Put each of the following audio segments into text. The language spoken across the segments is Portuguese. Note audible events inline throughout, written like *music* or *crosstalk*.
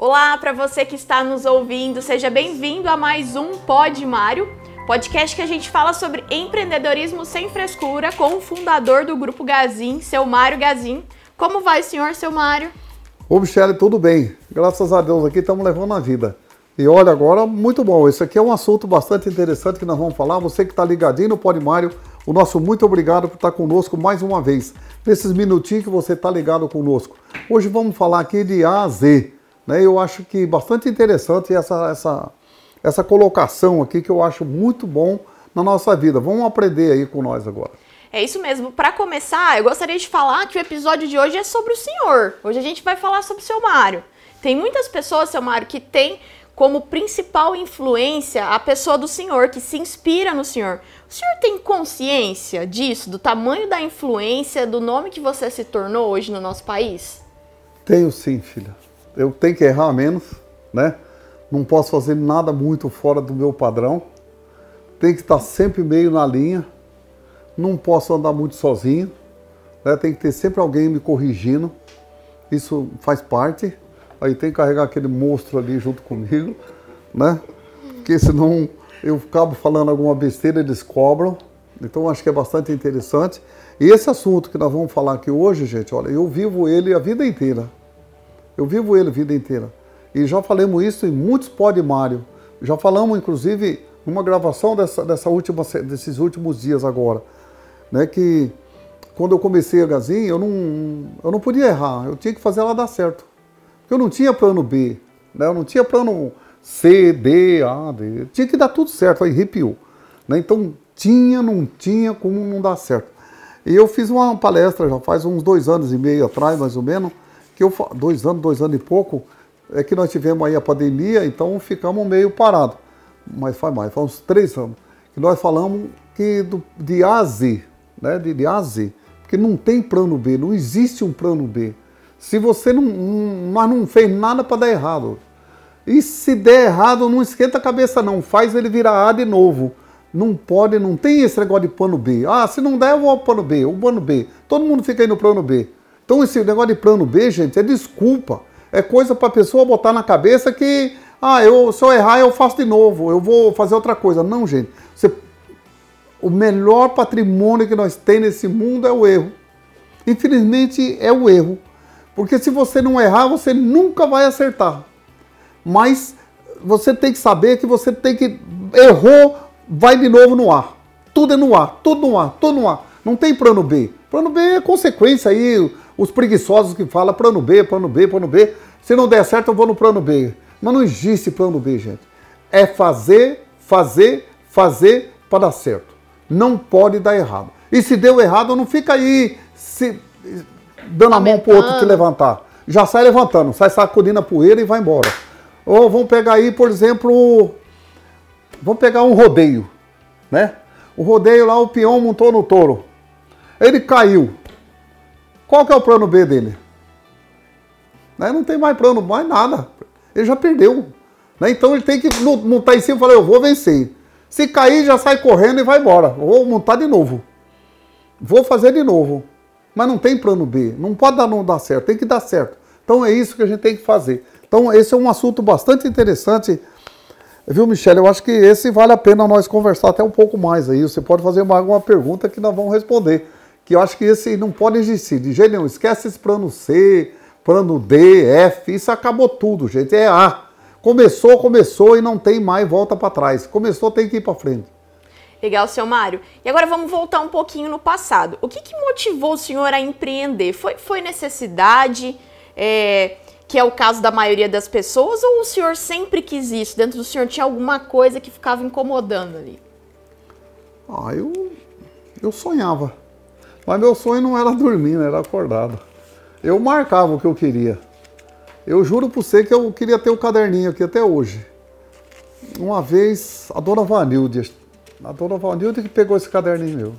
Olá para você que está nos ouvindo, seja bem-vindo a mais um Pod Mário, podcast que a gente fala sobre empreendedorismo sem frescura com o fundador do Grupo Gazin, seu Mário Gazin. Como vai, senhor, seu Mário? Ô, Michele, tudo bem. Graças a Deus aqui estamos levando a vida. E olha, agora, muito bom. Esse aqui é um assunto bastante interessante que nós vamos falar. Você que está ligadinho no Pod Mário, o nosso muito obrigado por estar conosco mais uma vez, nesses minutinhos que você está ligado conosco. Hoje vamos falar aqui de A a Z. Né? Eu acho que bastante interessante essa, essa, essa colocação aqui que eu acho muito bom na nossa vida. Vamos aprender aí com nós agora. É isso mesmo. Para começar, eu gostaria de falar que o episódio de hoje é sobre o senhor. Hoje a gente vai falar sobre o seu Mário. Tem muitas pessoas, seu Mário, que tem como principal influência a pessoa do senhor, que se inspira no senhor. O senhor tem consciência disso, do tamanho da influência, do nome que você se tornou hoje no nosso país? Tenho sim, filha eu tenho que errar menos, né? Não posso fazer nada muito fora do meu padrão. Tem que estar sempre meio na linha. Não posso andar muito sozinho. Né? Tem que ter sempre alguém me corrigindo. Isso faz parte. Aí tem que carregar aquele monstro ali junto comigo, né? Porque senão eu acabo falando alguma besteira, eles cobram. Então acho que é bastante interessante. E esse assunto que nós vamos falar aqui hoje, gente, olha, eu vivo ele a vida inteira. Eu vivo ele a vida inteira. E já falamos isso em muitos Mário. Já falamos, inclusive, numa gravação dessa, dessa última, desses últimos dias agora. Né, que quando eu comecei a Gazin, eu não, eu não podia errar, eu tinha que fazer ela dar certo. Porque eu não tinha plano B, né, eu não tinha plano C, D, A, D. Tinha que dar tudo certo, aí arrepiou. Né, então, tinha, não tinha como não dar certo. E eu fiz uma palestra já faz uns dois anos e meio atrás, mais ou menos, que eu, dois anos, dois anos e pouco, é que nós tivemos aí a pandemia, então ficamos meio parados. Mas faz mais, faz uns três anos. Que nós falamos que do, de Z, né? De, de Z. Porque não tem plano B, não existe um plano B. Se você não, não mas não fez nada para dar errado. E se der errado, não esquenta a cabeça não, faz ele virar A de novo. Não pode, não tem esse negócio de plano B. Ah, se não der, eu vou ao plano B, o plano B. Todo mundo fica aí no plano B. Então esse negócio de plano B, gente, é desculpa. É coisa para a pessoa botar na cabeça que, ah, eu, se eu errar eu faço de novo, eu vou fazer outra coisa. Não, gente. Você, o melhor patrimônio que nós temos nesse mundo é o erro. Infelizmente é o erro. Porque se você não errar, você nunca vai acertar. Mas você tem que saber que você tem que. Errou, vai de novo no ar. Tudo é no ar, tudo no ar, tudo no ar. Não tem plano B. Plano B é consequência aí os preguiçosos que falam plano B, plano B, plano B. Se não der certo, eu vou no plano B. Mas não existe plano B, gente. É fazer, fazer, fazer para dar certo. Não pode dar errado. E se deu errado, não fica aí se dando a mão pro outro te levantar. Já sai levantando, sai sacudindo a poeira e vai embora. Ou vamos pegar aí, por exemplo, vamos pegar um rodeio, né? O rodeio lá, o peão montou no touro. Ele caiu. Qual que é o plano B dele? Né? Não tem mais plano, mais nada. Ele já perdeu. Né? Então ele tem que montar em cima e falar, eu vou vencer. Se cair, já sai correndo e vai embora. Vou montar de novo. Vou fazer de novo. Mas não tem plano B. Não pode dar, não dar certo. Tem que dar certo. Então é isso que a gente tem que fazer. Então esse é um assunto bastante interessante. Viu, Michele? Eu acho que esse vale a pena nós conversar até um pouco mais aí. Você pode fazer alguma pergunta que nós vamos responder que eu acho que esse não pode existir. De jeito nenhum. Esquece esse plano C, plano D, F. Isso acabou tudo, gente. É A. Começou, começou e não tem mais volta para trás. Começou, tem que ir para frente. Legal, seu Mário. E agora vamos voltar um pouquinho no passado. O que, que motivou o senhor a empreender? Foi, foi necessidade, é, que é o caso da maioria das pessoas, ou o senhor sempre quis isso? Dentro do senhor tinha alguma coisa que ficava incomodando ali? Ah, eu, eu sonhava. Mas meu sonho não era *laughs* dormir, né? era acordado. Eu marcava o que eu queria. Eu juro por você que eu queria ter o um caderninho aqui até hoje. Uma vez, a dona Vanilde, a dona Vanilde que pegou esse caderninho meu.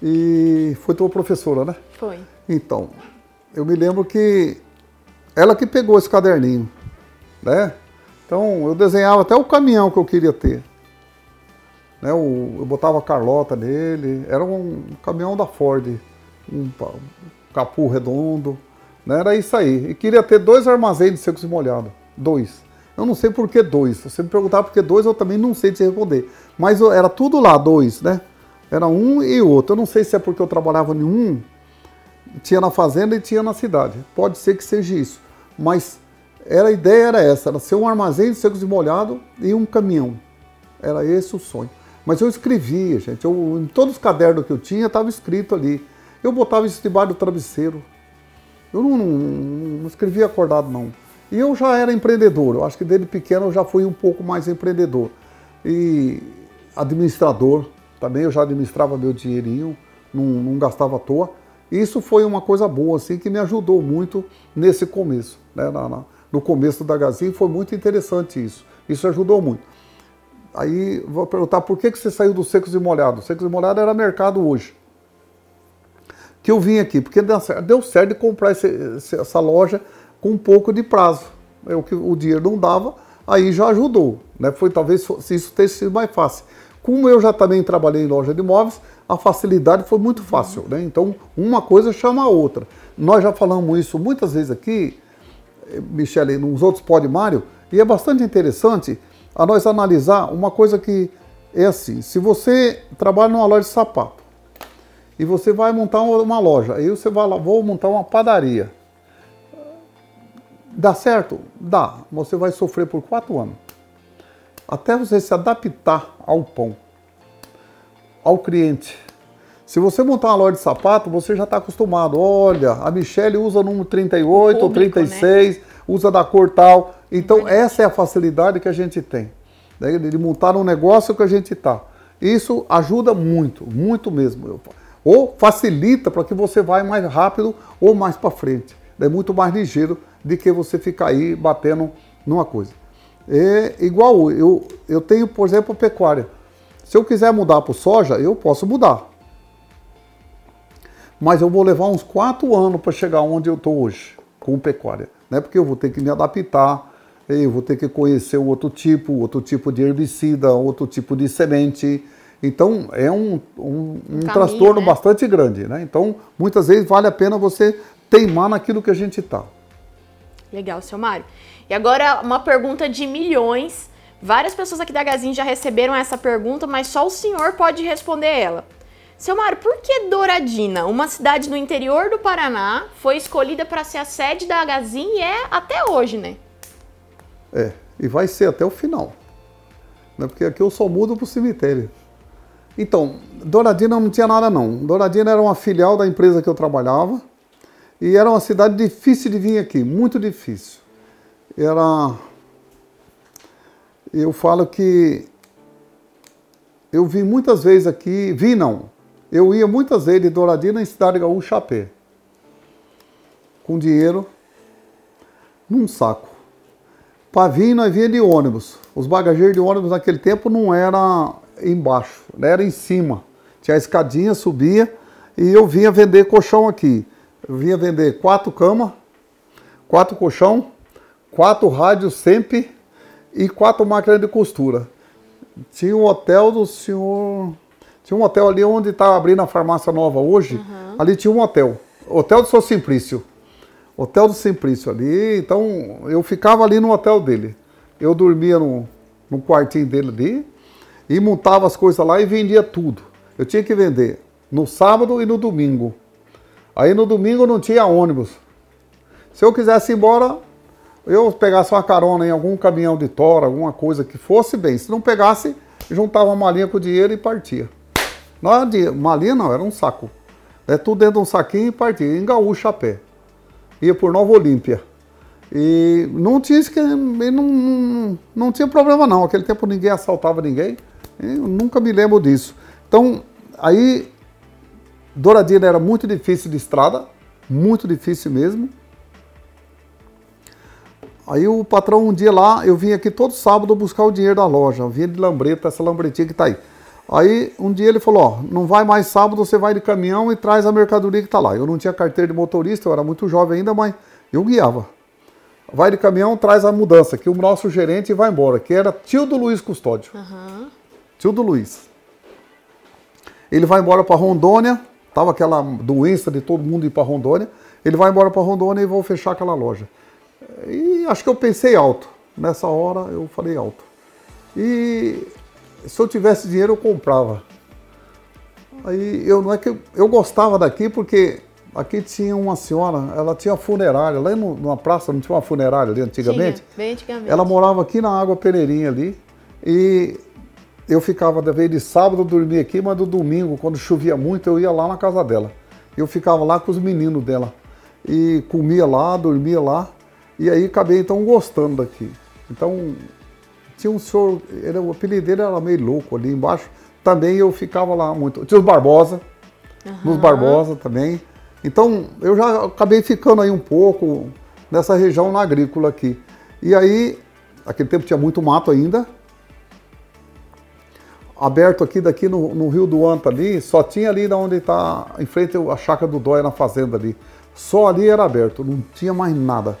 E foi tua professora, né? Foi. Então, eu me lembro que ela que pegou esse caderninho, né? Então, eu desenhava até o caminhão que eu queria ter. Né, o, eu botava a Carlota nele, era um caminhão da Ford, um, capô redondo. Né? Era isso aí. E queria ter dois armazéns de secos e molhados. Dois. Eu não sei por que dois. Se você me perguntar por que dois, eu também não sei te responder. Mas era tudo lá, dois, né? Era um e outro. Eu não sei se é porque eu trabalhava em um, tinha na fazenda e tinha na cidade. Pode ser que seja isso. Mas era, a ideia era essa, era ser um armazém de secos e molhados e um caminhão. Era esse o sonho. Mas eu escrevia, gente. Eu, em todos os cadernos que eu tinha, estava escrito ali. Eu botava isso debaixo do travesseiro. Eu não, não, não escrevia acordado, não. E eu já era empreendedor. Eu acho que desde pequeno eu já fui um pouco mais empreendedor. E administrador também. Eu já administrava meu dinheirinho, não, não gastava à toa. Isso foi uma coisa boa, assim, que me ajudou muito nesse começo. Né? Na, na, no começo da Gazin foi muito interessante isso. Isso ajudou muito. Aí vou perguntar por que, que você saiu do Secos e Molhados? Secos e Molhados era mercado hoje. Que eu vim aqui, porque deu certo de comprar esse, essa loja com um pouco de prazo. É o que o dinheiro não dava, aí já ajudou. Né? Foi talvez se isso tenha sido mais fácil. Como eu já também trabalhei em loja de imóveis, a facilidade foi muito fácil. Né? Então, uma coisa chama a outra. Nós já falamos isso muitas vezes aqui, eh, Michele, nos outros pod Mário, e é bastante interessante a nós analisar uma coisa que é assim: se você trabalha numa loja de sapato e você vai montar uma loja, aí você vai lá, vou montar uma padaria. Dá certo? Dá. Você vai sofrer por quatro anos. Até você se adaptar ao pão, ao cliente. Se você montar uma loja de sapato, você já está acostumado. Olha, a Michelle usa número 38 público, ou 36, né? usa da cor tal. Então, essa é a facilidade que a gente tem, né? de montar um negócio que a gente está. Isso ajuda muito, muito mesmo. Ou facilita para que você vá mais rápido ou mais para frente. É muito mais ligeiro do que você ficar aí batendo numa coisa. É igual, eu, eu tenho, por exemplo, pecuária. Se eu quiser mudar para soja, eu posso mudar. Mas eu vou levar uns quatro anos para chegar onde eu estou hoje, com pecuária. Né? Porque eu vou ter que me adaptar, eu vou ter que conhecer o outro tipo, outro tipo de herbicida, outro tipo de semente. Então é um, um, um transtorno né? bastante grande. Né? Então muitas vezes vale a pena você teimar naquilo que a gente está. Legal, seu Mário. E agora uma pergunta de milhões. Várias pessoas aqui da Gazin já receberam essa pergunta, mas só o senhor pode responder ela. Seu Mário, por que Douradina, uma cidade no interior do Paraná, foi escolhida para ser a sede da Gazin e é até hoje, né? É, e vai ser até o final. Né? Porque aqui eu só mudo para o cemitério. Então, Douradina não tinha nada não. Douradina era uma filial da empresa que eu trabalhava e era uma cidade difícil de vir aqui, muito difícil. Era. Eu falo que eu vim muitas vezes aqui, vi não, eu ia muitas vezes de Douradina em Cidade Gaúcha a pé, com dinheiro num saco. Para vir, nós vinha de ônibus. Os bagageiros de ônibus naquele tempo não era embaixo, era em cima. Tinha a escadinha, subia e eu vinha vender colchão aqui. Eu vinha vender quatro camas, quatro colchão, quatro rádios sempre e quatro máquinas de costura. Tinha um hotel do senhor. Tinha um hotel ali onde está abrindo a farmácia nova hoje. Uhum. Ali tinha um hotel. Hotel do São Simplício. Hotel do Simplício ali. Então eu ficava ali no hotel dele. Eu dormia no, no quartinho dele ali e montava as coisas lá e vendia tudo. Eu tinha que vender no sábado e no domingo. Aí no domingo não tinha ônibus. Se eu quisesse ir embora, eu pegasse uma carona em algum caminhão de tora, alguma coisa que fosse bem. Se não pegasse, juntava uma malinha com o dinheiro e partia. Não era de malinha, não, era um saco. É tudo dentro de um saquinho e partia. Em gaúcha a pé. Ia por Nova Olímpia. E não tinha, não, não, não tinha problema não. Aquele tempo ninguém assaltava ninguém. Nunca me lembro disso. Então, aí Douradina era muito difícil de estrada, muito difícil mesmo. Aí o patrão um dia lá, eu vim aqui todo sábado buscar o dinheiro da loja, eu vinha de lambreta, essa lambretinha que está aí. Aí um dia ele falou, ó, não vai mais sábado, você vai de caminhão e traz a mercadoria que está lá. Eu não tinha carteira de motorista, eu era muito jovem ainda, mas eu guiava. Vai de caminhão, traz a mudança, que o nosso gerente vai embora, que era tio do Luiz Custódio. Uhum. Tio do Luiz. Ele vai embora para Rondônia, Tava aquela doença de todo mundo ir para Rondônia. ele vai embora para Rondônia e vou fechar aquela loja. E acho que eu pensei alto. Nessa hora eu falei alto. E se eu tivesse dinheiro eu comprava. Aí eu não é que eu, eu gostava daqui porque aqui tinha uma senhora, ela tinha funerária, lá no, numa praça não tinha uma funerária ali antigamente? Tinha, bem antigamente. Ela morava aqui na Água Peneirinha ali e eu ficava, de vez de sábado eu dormia aqui, mas do domingo, quando chovia muito, eu ia lá na casa dela. Eu ficava lá com os meninos dela e comia lá, dormia lá e aí acabei então gostando daqui. Então tinha um senhor, ele, o apelido dele era meio louco ali embaixo, também eu ficava lá muito. Tinha os Barbosa, uhum. nos Barbosa também. Então eu já acabei ficando aí um pouco nessa região na agrícola aqui. E aí, aquele tempo tinha muito mato ainda. Aberto aqui daqui no, no Rio do Anta ali, só tinha ali onde está, em frente a chácara do Dóia na fazenda ali. Só ali era aberto, não tinha mais nada.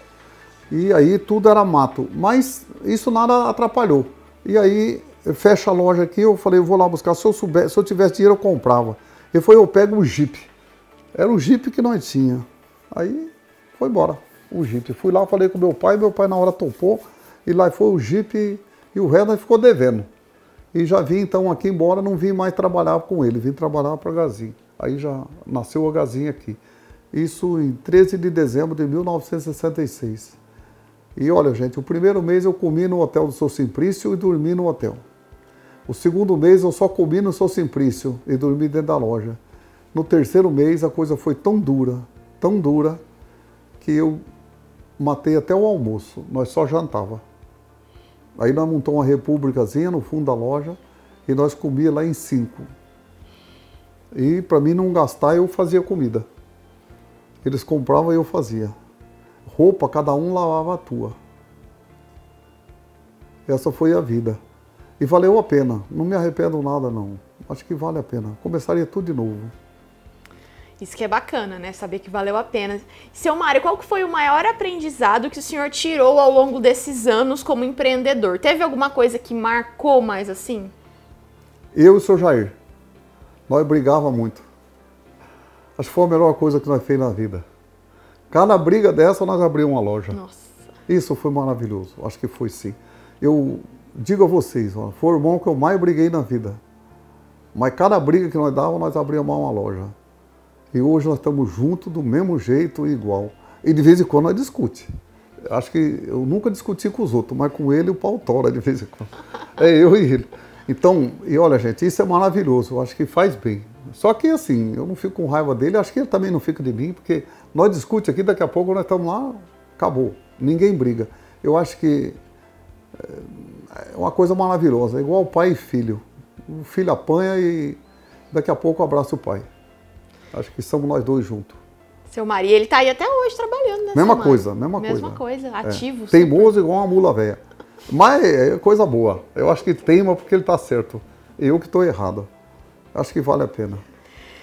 E aí tudo era mato. Mas isso nada atrapalhou. E aí fecha a loja aqui, eu falei, eu vou lá buscar. Se eu, souber, se eu tivesse dinheiro, eu comprava. E foi, eu pego o Jeep. Era o Jeep que nós tinha. Aí foi embora, o Jeep. Fui lá, falei com meu pai, meu pai na hora topou. E lá foi o Jeep e o resto ficou devendo. E já vim então aqui embora, não vim mais trabalhar com ele, vim trabalhar para a Gazin. Aí já nasceu a Gazin aqui. Isso em 13 de dezembro de 1966. E olha, gente, o primeiro mês eu comi no hotel do Sou Simplício e dormi no hotel. O segundo mês eu só comi no Sou Simplício e dormi dentro da loja. No terceiro mês a coisa foi tão dura, tão dura, que eu matei até o almoço. Nós só jantava. Aí nós montamos uma repúblicazinha no fundo da loja e nós comia lá em cinco. E para mim não gastar, eu fazia comida. Eles compravam e eu fazia. Roupa, cada um lavava a tua. Essa foi a vida. E valeu a pena. Não me arrependo nada, não. Acho que vale a pena. Começaria tudo de novo. Isso que é bacana, né? Saber que valeu a pena. Seu Mário, qual foi o maior aprendizado que o senhor tirou ao longo desses anos como empreendedor? Teve alguma coisa que marcou mais assim? Eu e o seu Jair. Nós brigava muito. Acho que foi a melhor coisa que nós fez na vida. Cada briga dessa nós abrimos uma loja. Nossa. Isso foi maravilhoso. Acho que foi sim. Eu digo a vocês, ó, foi o irmão que eu mais briguei na vida. Mas cada briga que nós dávamos, nós abríamos uma loja. E hoje nós estamos juntos do mesmo jeito, igual. E de vez em quando nós discute. Acho que eu nunca discuti com os outros, mas com ele o pau tora de vez em quando. É eu e ele. Então, e olha, gente, isso é maravilhoso. Eu acho que faz bem. Só que assim, eu não fico com raiva dele, acho que ele também não fica de mim, porque nós discute aqui, daqui a pouco nós estamos lá, acabou. Ninguém briga. Eu acho que é uma coisa maravilhosa, é igual pai e filho. O filho apanha e daqui a pouco abraça o pai. Acho que somos nós dois juntos. Seu marido, ele está aí até hoje trabalhando, né? Mesma coisa, mesma, mesma coisa. Mesma coisa, ativo. É. Teimoso igual uma mula velha. Mas é coisa boa. Eu acho que teima porque ele está certo. Eu que estou errado. Acho que vale a pena.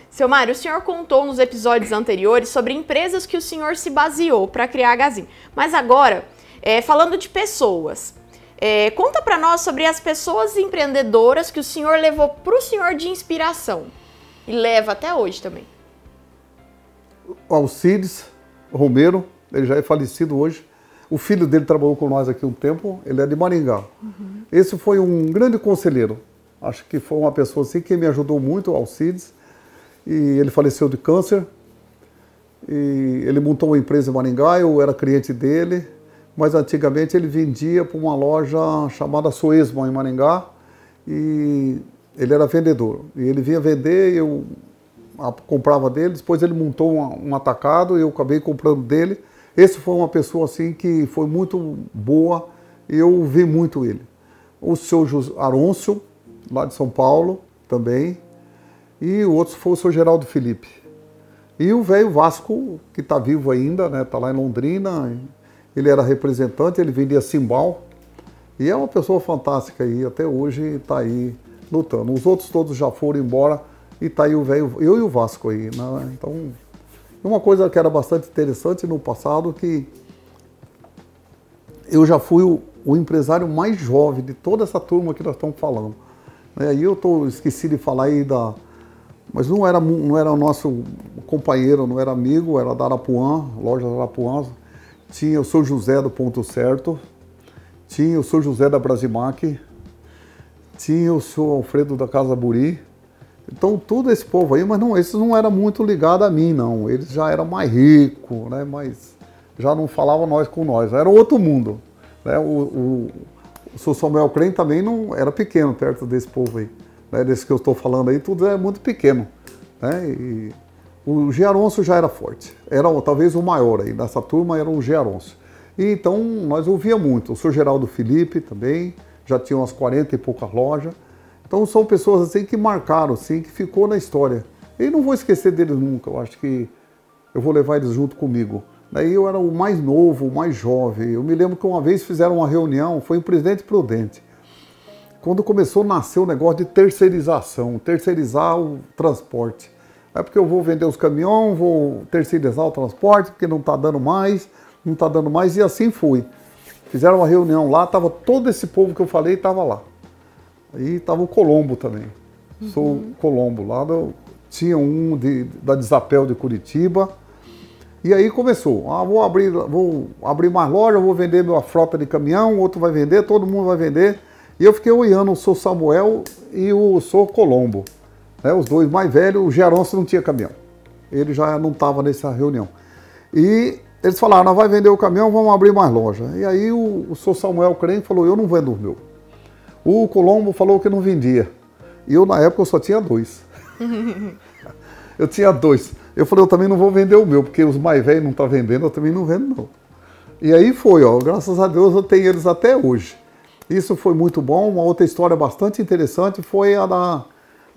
Seu Mário, o senhor contou nos episódios anteriores sobre empresas que o senhor se baseou para criar a Gazin. Mas agora, é, falando de pessoas, é, conta para nós sobre as pessoas empreendedoras que o senhor levou para o senhor de inspiração e leva até hoje também. Alcides Romero, ele já é falecido hoje. O filho dele trabalhou com nós aqui um tempo, ele é de Maringá. Uhum. Esse foi um grande conselheiro. Acho que foi uma pessoa assim que me ajudou muito, Alcides. E ele faleceu de câncer. E ele montou uma empresa em Maringá, eu era cliente dele. Mas antigamente ele vendia para uma loja chamada Suezman em Maringá. E ele era vendedor. E ele vinha vender, eu comprava dele, depois ele montou um atacado e eu acabei comprando dele. Esse foi uma pessoa assim que foi muito boa, eu vi muito ele. O seu Arôncio, lá de São Paulo, também. E o outro foi o seu Geraldo Felipe. E o velho Vasco, que está vivo ainda, né? Está lá em Londrina. Ele era representante, ele vendia cimbal. E é uma pessoa fantástica aí, até hoje está aí lutando. Os outros todos já foram embora e tá aí o velho, eu e o Vasco aí, né? Então, uma coisa que era bastante interessante no passado que eu já fui o, o empresário mais jovem de toda essa turma que nós estamos falando. Né? Aí eu tô esqueci de falar aí da mas não era não era nosso companheiro, não era amigo, era da Arapuã, loja da Arapuã. Tinha o seu José do Ponto Certo, tinha o seu José da Brasimac, tinha o seu Alfredo da Casa Buri. Então, todo esse povo aí, mas não, esses não eram muito ligados a mim, não. Eles já eram mais ricos, né? Mas já não falavam nós com nós. Era outro mundo. Né? O, o, o Samuel Crem também não era pequeno perto desse povo aí. Né? Desse que eu estou falando aí, tudo é muito pequeno. Né? E o Gearonso já era forte. Era talvez o maior aí. Nessa turma era o Gearonso. E então nós ouvia muito. O senhor Geraldo Felipe também, já tinha umas 40 e poucas lojas. Então são pessoas assim que marcaram, assim, que ficou na história. E não vou esquecer deles nunca. Eu acho que eu vou levar eles junto comigo. Daí eu era o mais novo, o mais jovem. Eu me lembro que uma vez fizeram uma reunião, foi em Presidente Prudente, quando começou a nascer o negócio de terceirização, terceirizar o transporte. É porque eu vou vender os caminhões, vou terceirizar o transporte, porque não está dando mais, não está dando mais, e assim foi. Fizeram uma reunião lá, estava todo esse povo que eu falei, estava lá. E estava o Colombo também. Uhum. Sou Colombo, lá do, tinha um de, da Desapel de Curitiba, e aí começou, ah, vou abrir, vou abrir mais loja, vou vender minha frota de caminhão, outro vai vender, todo mundo vai vender. E eu fiquei olhando o Sou Samuel e o Sou Colombo, né, os dois mais velhos, o Geronço não tinha caminhão. Ele já não estava nessa reunião. E eles falaram, não vai vender o caminhão, vamos abrir mais loja. E aí o, o Sou Samuel Crem falou, eu não vendo o meu. O Colombo falou que não vendia. E eu, na época, eu só tinha dois. *laughs* eu tinha dois. Eu falei, eu também não vou vender o meu, porque os mais velhos não estão tá vendendo, eu também não vendo não. E aí foi, ó, graças a Deus eu tenho eles até hoje. Isso foi muito bom. Uma outra história bastante interessante foi a da,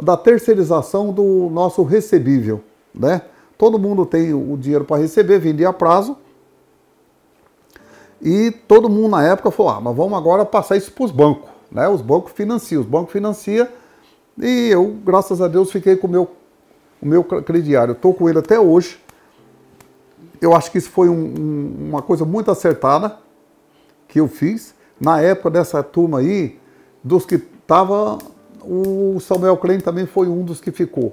da terceirização do nosso recebível, né? Todo mundo tem o dinheiro para receber, vendia a prazo. E todo mundo na época falou: ah, mas vamos agora passar isso para os bancos. Né? Os bancos financiam, os bancos financiam. E eu, graças a Deus, fiquei com o meu o meu crediário. Estou com ele até hoje. Eu acho que isso foi um, um, uma coisa muito acertada que eu fiz. Na época dessa turma aí, dos que estava, o Samuel Klein também foi um dos que ficou.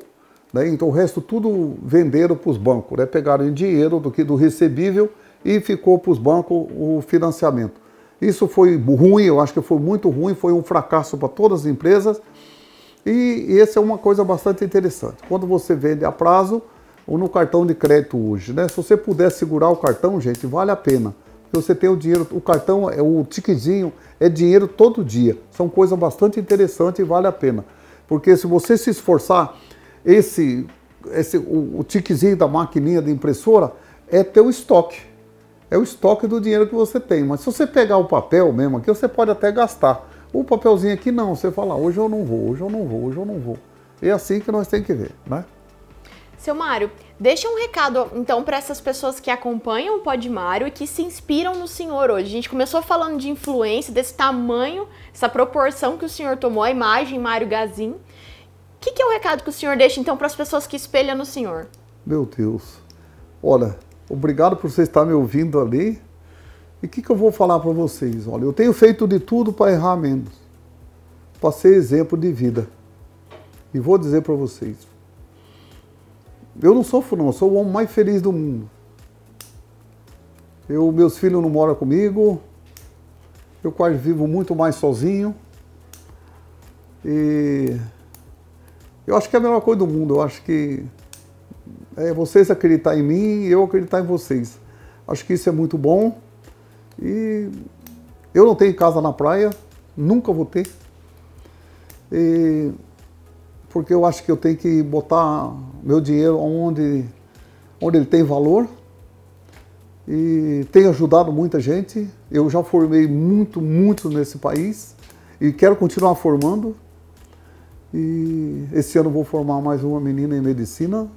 Né? Então o resto tudo venderam para os bancos, né? pegaram em dinheiro do que do recebível e ficou para os bancos o financiamento. Isso foi ruim, eu acho que foi muito ruim, foi um fracasso para todas as empresas e essa é uma coisa bastante interessante. Quando você vende a prazo ou no cartão de crédito hoje, né? Se você puder segurar o cartão, gente, vale a pena. Você tem o dinheiro, o cartão, é o tiquezinho é dinheiro todo dia. São coisas bastante interessantes e vale a pena. Porque se você se esforçar, esse, esse o, o tiquezinho da maquininha de impressora é teu estoque. É o estoque do dinheiro que você tem. Mas se você pegar o papel mesmo aqui, você pode até gastar. O papelzinho aqui não, você fala, hoje eu não vou, hoje eu não vou, hoje eu não vou. É assim que nós temos que ver, né? Seu Mário, deixa um recado então para essas pessoas que acompanham o Pod Mário e que se inspiram no senhor hoje. A gente começou falando de influência, desse tamanho, essa proporção que o senhor tomou, a imagem Mário Gazin. O que, que é o recado que o senhor deixa então para as pessoas que espelham no senhor? Meu Deus. Olha, obrigado por você estar me ouvindo ali. E o que, que eu vou falar para vocês? Olha, eu tenho feito de tudo para errar menos, para ser exemplo de vida. E vou dizer para vocês: eu não sofro, não, eu sou o homem mais feliz do mundo. Eu, meus filhos não moram comigo, eu quase vivo muito mais sozinho. E eu acho que é a melhor coisa do mundo. Eu acho que é vocês acreditar em mim e eu acreditar em vocês. Acho que isso é muito bom. E eu não tenho casa na praia, nunca vou ter. E, porque eu acho que eu tenho que botar meu dinheiro onde, onde ele tem valor. E tem ajudado muita gente. Eu já formei muito, muito nesse país e quero continuar formando. E esse ano vou formar mais uma menina em medicina.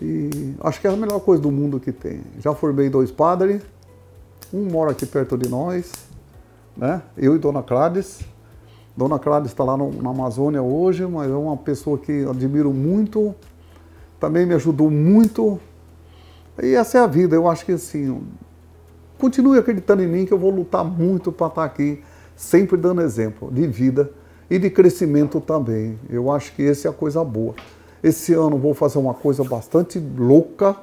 E acho que é a melhor coisa do mundo que tem. Já formei dois padres um mora aqui perto de nós, né? Eu e Dona Clades. Dona Clades está lá no, na Amazônia hoje, mas é uma pessoa que admiro muito, também me ajudou muito. E essa é a vida. Eu acho que assim, continue acreditando em mim que eu vou lutar muito para estar aqui, sempre dando exemplo de vida e de crescimento também. Eu acho que essa é a coisa boa. Esse ano vou fazer uma coisa bastante louca,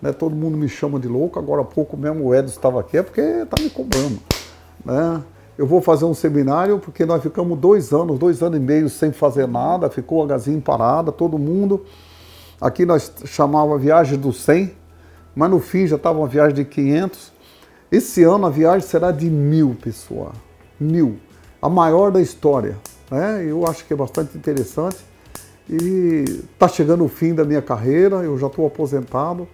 né? Todo mundo me chama de louco. Agora há pouco mesmo o Edson estava aqui, é porque está me cobrando, né? Eu vou fazer um seminário porque nós ficamos dois anos, dois anos e meio sem fazer nada, ficou a gazinha parada, todo mundo. Aqui nós chamava viagem do 100, mas no fim já estava uma viagem de 500. Esse ano a viagem será de mil pessoas, mil, a maior da história. Né? Eu acho que é bastante interessante. E está chegando o fim da minha carreira, eu já estou aposentado.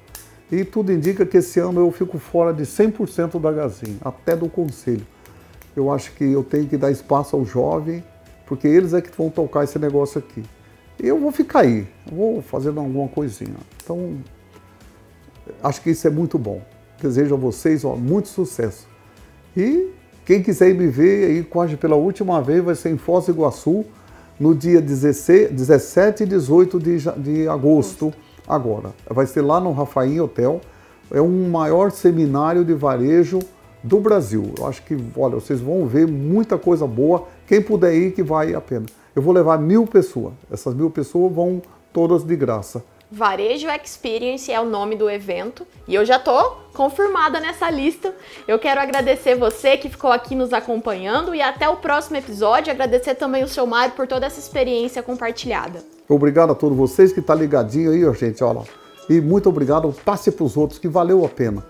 E tudo indica que esse ano eu fico fora de 100% da Gazin, até do conselho. Eu acho que eu tenho que dar espaço ao jovem, porque eles é que vão tocar esse negócio aqui. E eu vou ficar aí, vou fazendo alguma coisinha. Então, acho que isso é muito bom. Desejo a vocês ó, muito sucesso. E quem quiser me ver aí quase pela última vez vai ser em Foz do Iguaçu, no dia 16, 17 e 18 de, de agosto agora. Vai ser lá no Rafaim Hotel. É um maior seminário de varejo do Brasil. Eu acho que, olha, vocês vão ver muita coisa boa. Quem puder ir, que vai a pena. Eu vou levar mil pessoas. Essas mil pessoas vão todas de graça. Varejo Experience é o nome do evento e eu já tô confirmada nessa lista. Eu quero agradecer você que ficou aqui nos acompanhando e até o próximo episódio. Agradecer também o seu Mário por toda essa experiência compartilhada. Obrigado a todos vocês que tá ligadinho aí, gente, olha. E muito obrigado, passe para os outros que valeu a pena.